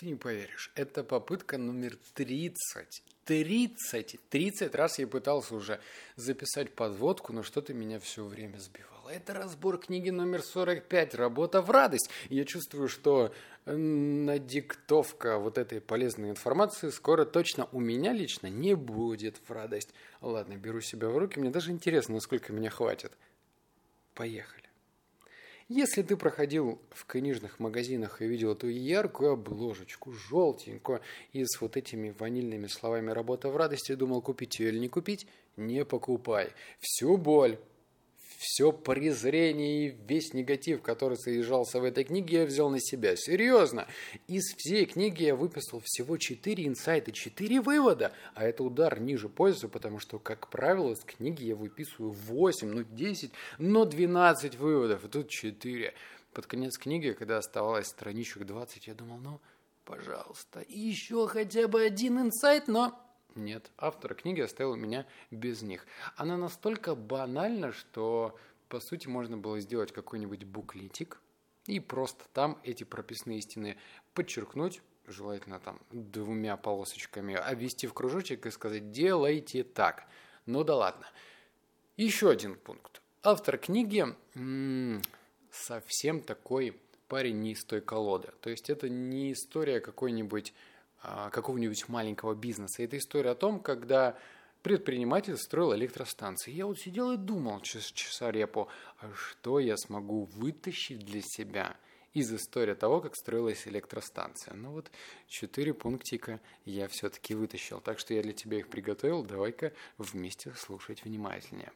Ты не поверишь, это попытка номер 30. 30! 30 раз я пытался уже записать подводку, но что-то меня все время сбивало. Это разбор книги номер 45 «Работа в радость». Я чувствую, что надиктовка вот этой полезной информации скоро точно у меня лично не будет в радость. Ладно, беру себя в руки, мне даже интересно, насколько меня хватит. Поехали. Если ты проходил в книжных магазинах и видел эту яркую обложечку, желтенькую, и с вот этими ванильными словами «работа в радости», думал, купить ее или не купить, не покупай. Всю боль, все презрение и весь негатив, который содержался в этой книге, я взял на себя. Серьезно. Из всей книги я выписал всего 4 инсайта, 4 вывода. А это удар ниже пользы, потому что, как правило, из книги я выписываю 8, ну 10, но 12 выводов. И тут 4. Под конец книги, когда оставалось страничек 20, я думал, ну, пожалуйста, еще хотя бы один инсайт, но нет, автор книги оставил меня без них. Она настолько банальна, что, по сути, можно было сделать какой-нибудь буклетик и просто там эти прописные истины подчеркнуть, желательно там двумя полосочками, обвести в кружочек и сказать «делайте так». Ну да ладно. Еще один пункт. Автор книги м-м, совсем такой парень не из той колоды. То есть это не история какой-нибудь а, какого-нибудь маленького бизнеса. Это история о том, когда предприниматель строил электростанции. Я вот сидел и думал час, часа репу, а что я смогу вытащить для себя из истории того, как строилась электростанция. Ну вот четыре пунктика я все-таки вытащил. Так что я для тебя их приготовил. Давай-ка вместе слушать внимательнее.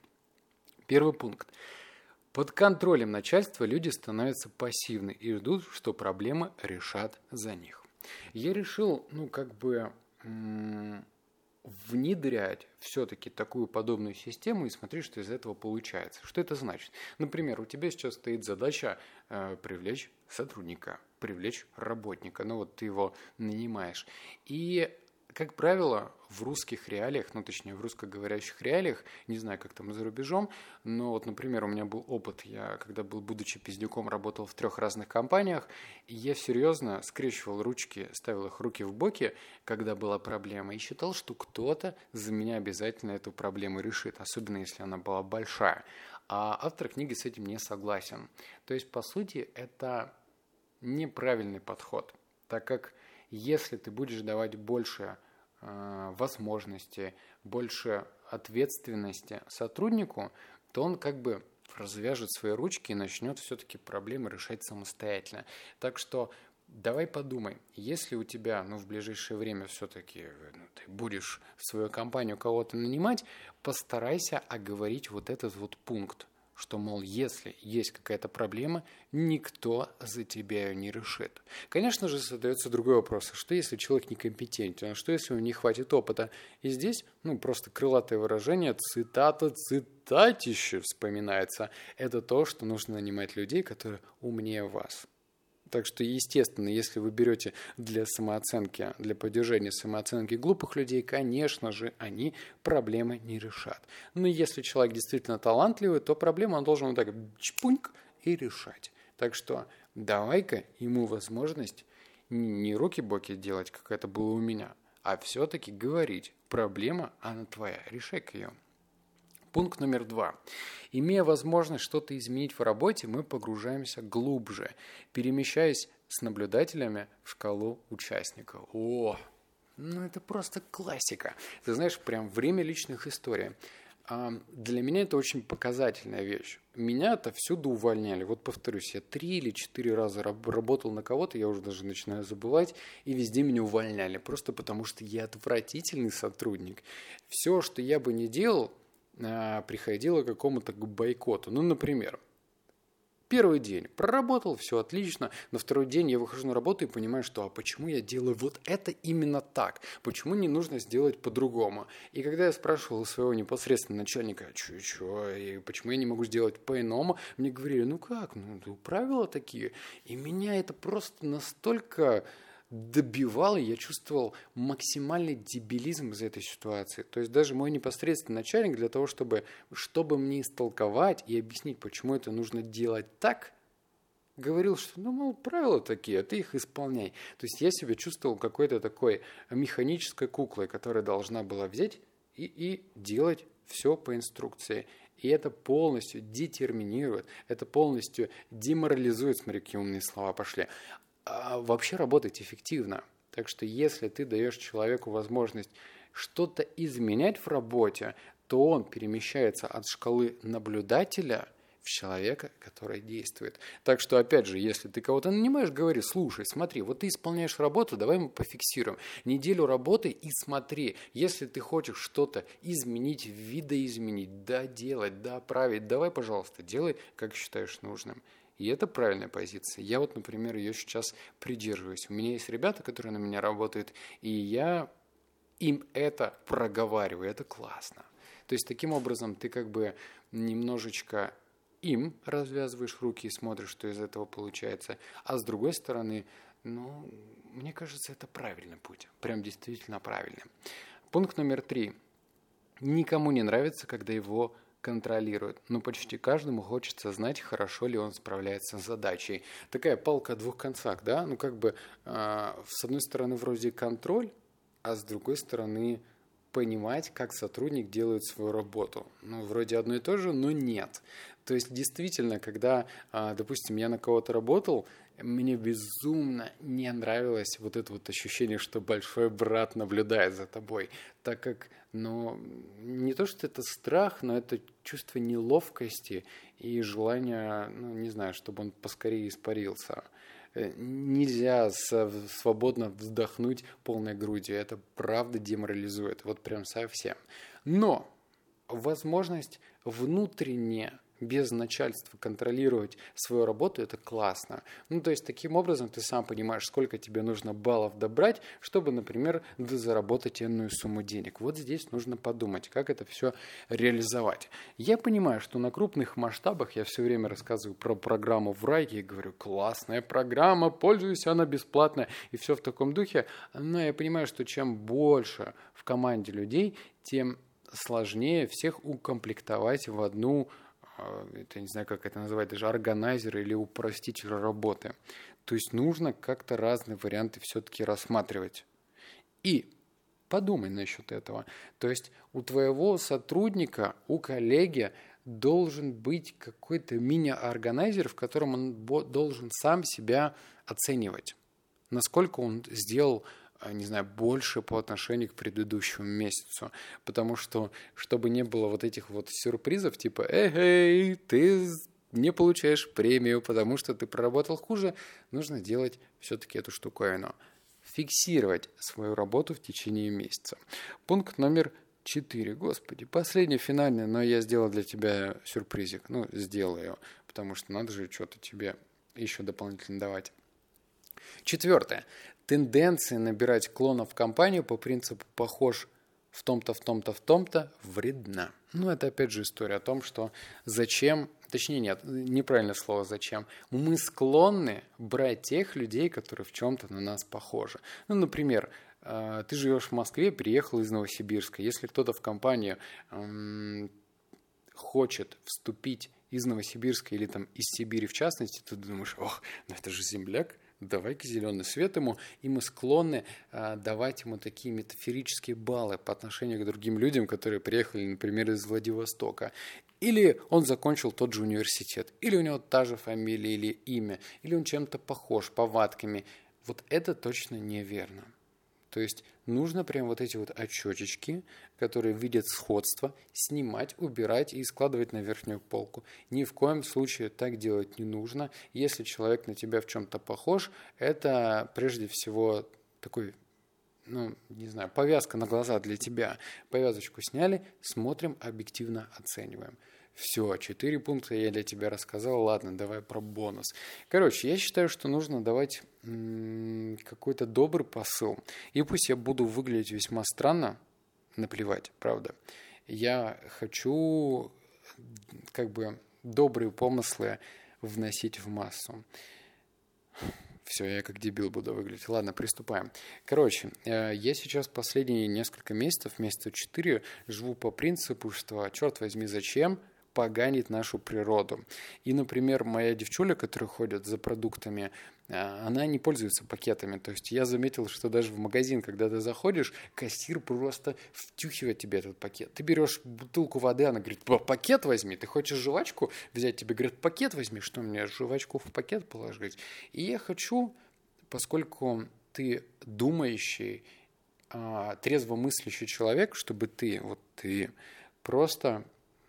Первый пункт. Под контролем начальства люди становятся пассивны и ждут, что проблемы решат за них. Я решил, ну, как бы внедрять все-таки такую подобную систему и смотреть, что из этого получается. Что это значит? Например, у тебя сейчас стоит задача э, привлечь сотрудника, привлечь работника, ну вот ты его нанимаешь. И как правило, в русских реалиях, ну точнее в русскоговорящих реалиях, не знаю, как там за рубежом, но вот, например, у меня был опыт, я когда был, будучи пиздюком, работал в трех разных компаниях, и я серьезно скрещивал ручки, ставил их руки в боки, когда была проблема, и считал, что кто-то за меня обязательно эту проблему решит, особенно если она была большая. А автор книги с этим не согласен. То есть, по сути, это неправильный подход, так как если ты будешь давать больше э, возможности, больше ответственности сотруднику, то он как бы развяжет свои ручки и начнет все-таки проблемы решать самостоятельно. Так что давай подумай, если у тебя ну, в ближайшее время все-таки ну, ты будешь в свою компанию кого-то нанимать, постарайся оговорить вот этот вот пункт что, мол, если есть какая-то проблема, никто за тебя ее не решит. Конечно же, задается другой вопрос, а что если человек некомпетентен, а что если у него не хватит опыта? И здесь, ну, просто крылатое выражение, цитата, цитатище вспоминается. Это то, что нужно нанимать людей, которые умнее вас. Так что, естественно, если вы берете для самооценки, для поддержания самооценки глупых людей, конечно же, они проблемы не решат. Но если человек действительно талантливый, то проблему он должен вот так чпуньк и решать. Так что давай-ка ему возможность не руки-боки делать, как это было у меня, а все-таки говорить, проблема, она твоя, решай-ка ее. Пункт номер два. Имея возможность что-то изменить в работе, мы погружаемся глубже, перемещаясь с наблюдателями в шкалу участников. О, ну это просто классика. Ты знаешь, прям время личных историй. А для меня это очень показательная вещь. Меня-то всюду увольняли. Вот повторюсь, я три или четыре раза работал на кого-то, я уже даже начинаю забывать, и везде меня увольняли. Просто потому что я отвратительный сотрудник. Все, что я бы не делал, приходило к какому-то бойкоту. Ну, например, Первый день проработал, все отлично. На второй день я выхожу на работу и понимаю, что а почему я делаю вот это именно так? Почему не нужно сделать по-другому? И когда я спрашивал у своего непосредственного начальника, что, что, и почему я не могу сделать по-иному, мне говорили, ну как, ну правила такие. И меня это просто настолько добивал, и я чувствовал максимальный дебилизм из этой ситуации. То есть даже мой непосредственный начальник для того, чтобы, чтобы мне истолковать и объяснить, почему это нужно делать так, говорил, что, ну, мол, правила такие, а ты их исполняй. То есть я себя чувствовал какой-то такой механической куклой, которая должна была взять и, и делать все по инструкции. И это полностью детерминирует, это полностью деморализует, смотри, какие умные слова пошли. А вообще работать эффективно. Так что если ты даешь человеку возможность что-то изменять в работе, то он перемещается от шкалы наблюдателя в человека, который действует. Так что, опять же, если ты кого-то нанимаешь, говори, слушай, смотри, вот ты исполняешь работу, давай мы пофиксируем. Неделю работы и смотри, если ты хочешь что-то изменить, видоизменить, да, делать, да, править, давай, пожалуйста, делай, как считаешь нужным. И это правильная позиция. Я вот, например, ее сейчас придерживаюсь. У меня есть ребята, которые на меня работают, и я им это проговариваю. Это классно. То есть таким образом ты как бы немножечко им развязываешь руки и смотришь, что из этого получается. А с другой стороны, ну, мне кажется, это правильный путь. Прям действительно правильный. Пункт номер три. Никому не нравится, когда его контролируют, но почти каждому хочется знать, хорошо ли он справляется с задачей. Такая палка о двух концах, да? Ну, как бы, э, с одной стороны, вроде контроль, а с другой стороны, понимать, как сотрудник делает свою работу. Ну, вроде одно и то же, но нет. То есть, действительно, когда, э, допустим, я на кого-то работал, мне безумно не нравилось вот это вот ощущение, что большой брат наблюдает за тобой, так как, ну, не то, что это страх, но это чувство неловкости и желание, ну, не знаю, чтобы он поскорее испарился. Э, нельзя свободно вздохнуть полной грудью, это правда деморализует, вот прям совсем. Но возможность внутренне без начальства контролировать свою работу, это классно. Ну, то есть, таким образом ты сам понимаешь, сколько тебе нужно баллов добрать, чтобы, например, заработать иную сумму денег. Вот здесь нужно подумать, как это все реализовать. Я понимаю, что на крупных масштабах я все время рассказываю про программу в Райке и говорю, классная программа, пользуюсь, она бесплатная, и все в таком духе. Но я понимаю, что чем больше в команде людей, тем сложнее всех укомплектовать в одну а, это не знаю, как это называть, даже органайзер или упроститель работы. То есть нужно как-то разные варианты все-таки рассматривать. И подумай насчет этого. То есть у твоего сотрудника, у коллеги должен быть какой-то мини-органайзер, в котором он должен сам себя оценивать. Насколько он сделал не знаю, больше по отношению к предыдущему месяцу. Потому что, чтобы не было вот этих вот сюрпризов, типа, эй, ты не получаешь премию, потому что ты проработал хуже, нужно делать все-таки эту штуковину. Фиксировать свою работу в течение месяца. Пункт номер четыре. Господи, последний, финальный, но я сделал для тебя сюрпризик. Ну, сделаю, потому что надо же что-то тебе еще дополнительно давать. Четвертое тенденция набирать клонов в компанию по принципу «похож в том-то, в том-то, в том-то» вредна. Ну, это опять же история о том, что зачем, точнее нет, неправильное слово зачем, мы склонны брать тех людей, которые в чем-то на нас похожи. Ну, например, э, ты живешь в Москве, приехал из Новосибирска. Если кто-то в компанию хочет вступить из Новосибирска или там из Сибири в частности, ты думаешь, ох, ну это же земляк, давай-ка зеленый свет ему, и мы склонны а, давать ему такие метафорические баллы по отношению к другим людям, которые приехали, например, из Владивостока. Или он закончил тот же университет, или у него та же фамилия или имя, или он чем-то похож, повадками. Вот это точно неверно. То есть нужно прям вот эти вот очечечки, которые видят сходство, снимать, убирать и складывать на верхнюю полку. Ни в коем случае так делать не нужно. Если человек на тебя в чем-то похож, это прежде всего такой ну, не знаю, повязка на глаза для тебя. Повязочку сняли, смотрим, объективно оцениваем. Все, четыре пункта я для тебя рассказал. Ладно, давай про бонус. Короче, я считаю, что нужно давать какой-то добрый посыл. И пусть я буду выглядеть весьма странно, наплевать, правда. Я хочу как бы добрые помыслы вносить в массу. Все, я как дебил буду выглядеть. Ладно, приступаем. Короче, э, я сейчас последние несколько месяцев, месяца четыре, живу по принципу, что, черт возьми, зачем поганит нашу природу. И, например, моя девчуля, которая ходит за продуктами, а, она не пользуется пакетами. То есть я заметил, что даже в магазин, когда ты заходишь, кассир просто втюхивает тебе этот пакет. Ты берешь бутылку воды, она говорит, пакет возьми. Ты хочешь жвачку взять? Тебе говорят, пакет возьми. Что мне, жвачку в пакет положить? И я хочу, поскольку ты думающий, а, трезвомыслящий человек, чтобы ты, вот ты, просто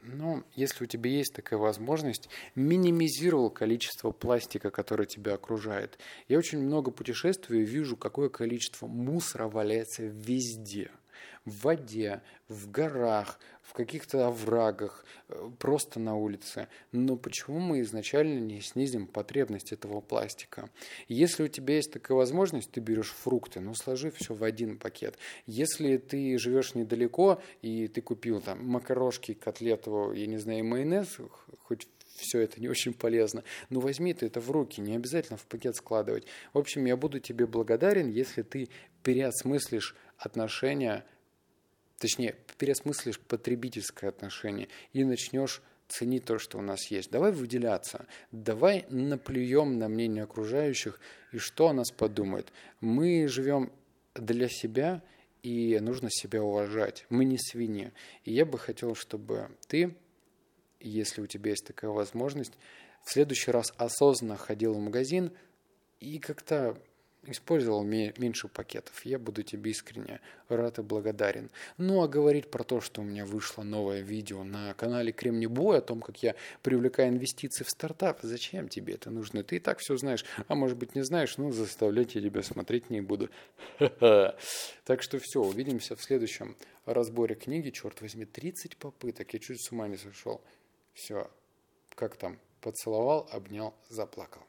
ну, если у тебя есть такая возможность, минимизировал количество пластика, которое тебя окружает. Я очень много путешествую и вижу, какое количество мусора валяется везде – в воде, в горах, в каких-то оврагах, э, просто на улице. Но почему мы изначально не снизим потребность этого пластика? Если у тебя есть такая возможность, ты берешь фрукты, ну сложи все в один пакет. Если ты живешь недалеко и ты купил там макарошки, котлету, я не знаю, майонез, хоть все это не очень полезно. Но возьми ты это в руки, не обязательно в пакет складывать. В общем, я буду тебе благодарен, если ты переосмыслишь отношения точнее, переосмыслишь потребительское отношение и начнешь ценить то, что у нас есть. Давай выделяться, давай наплюем на мнение окружающих и что о нас подумают. Мы живем для себя, и нужно себя уважать. Мы не свиньи. И я бы хотел, чтобы ты, если у тебя есть такая возможность, в следующий раз осознанно ходил в магазин и как-то использовал меньше пакетов. Я буду тебе искренне рад и благодарен. Ну а говорить про то, что у меня вышло новое видео на канале Кремний Бой о том, как я привлекаю инвестиции в стартап, зачем тебе это нужно? Ты и так все знаешь, а может быть не знаешь, ну заставлять я тебя смотреть не буду. Так что все, увидимся в следующем разборе книги. Черт возьми, 30 попыток, я чуть с ума не сошел. Все, как там, поцеловал, обнял, заплакал.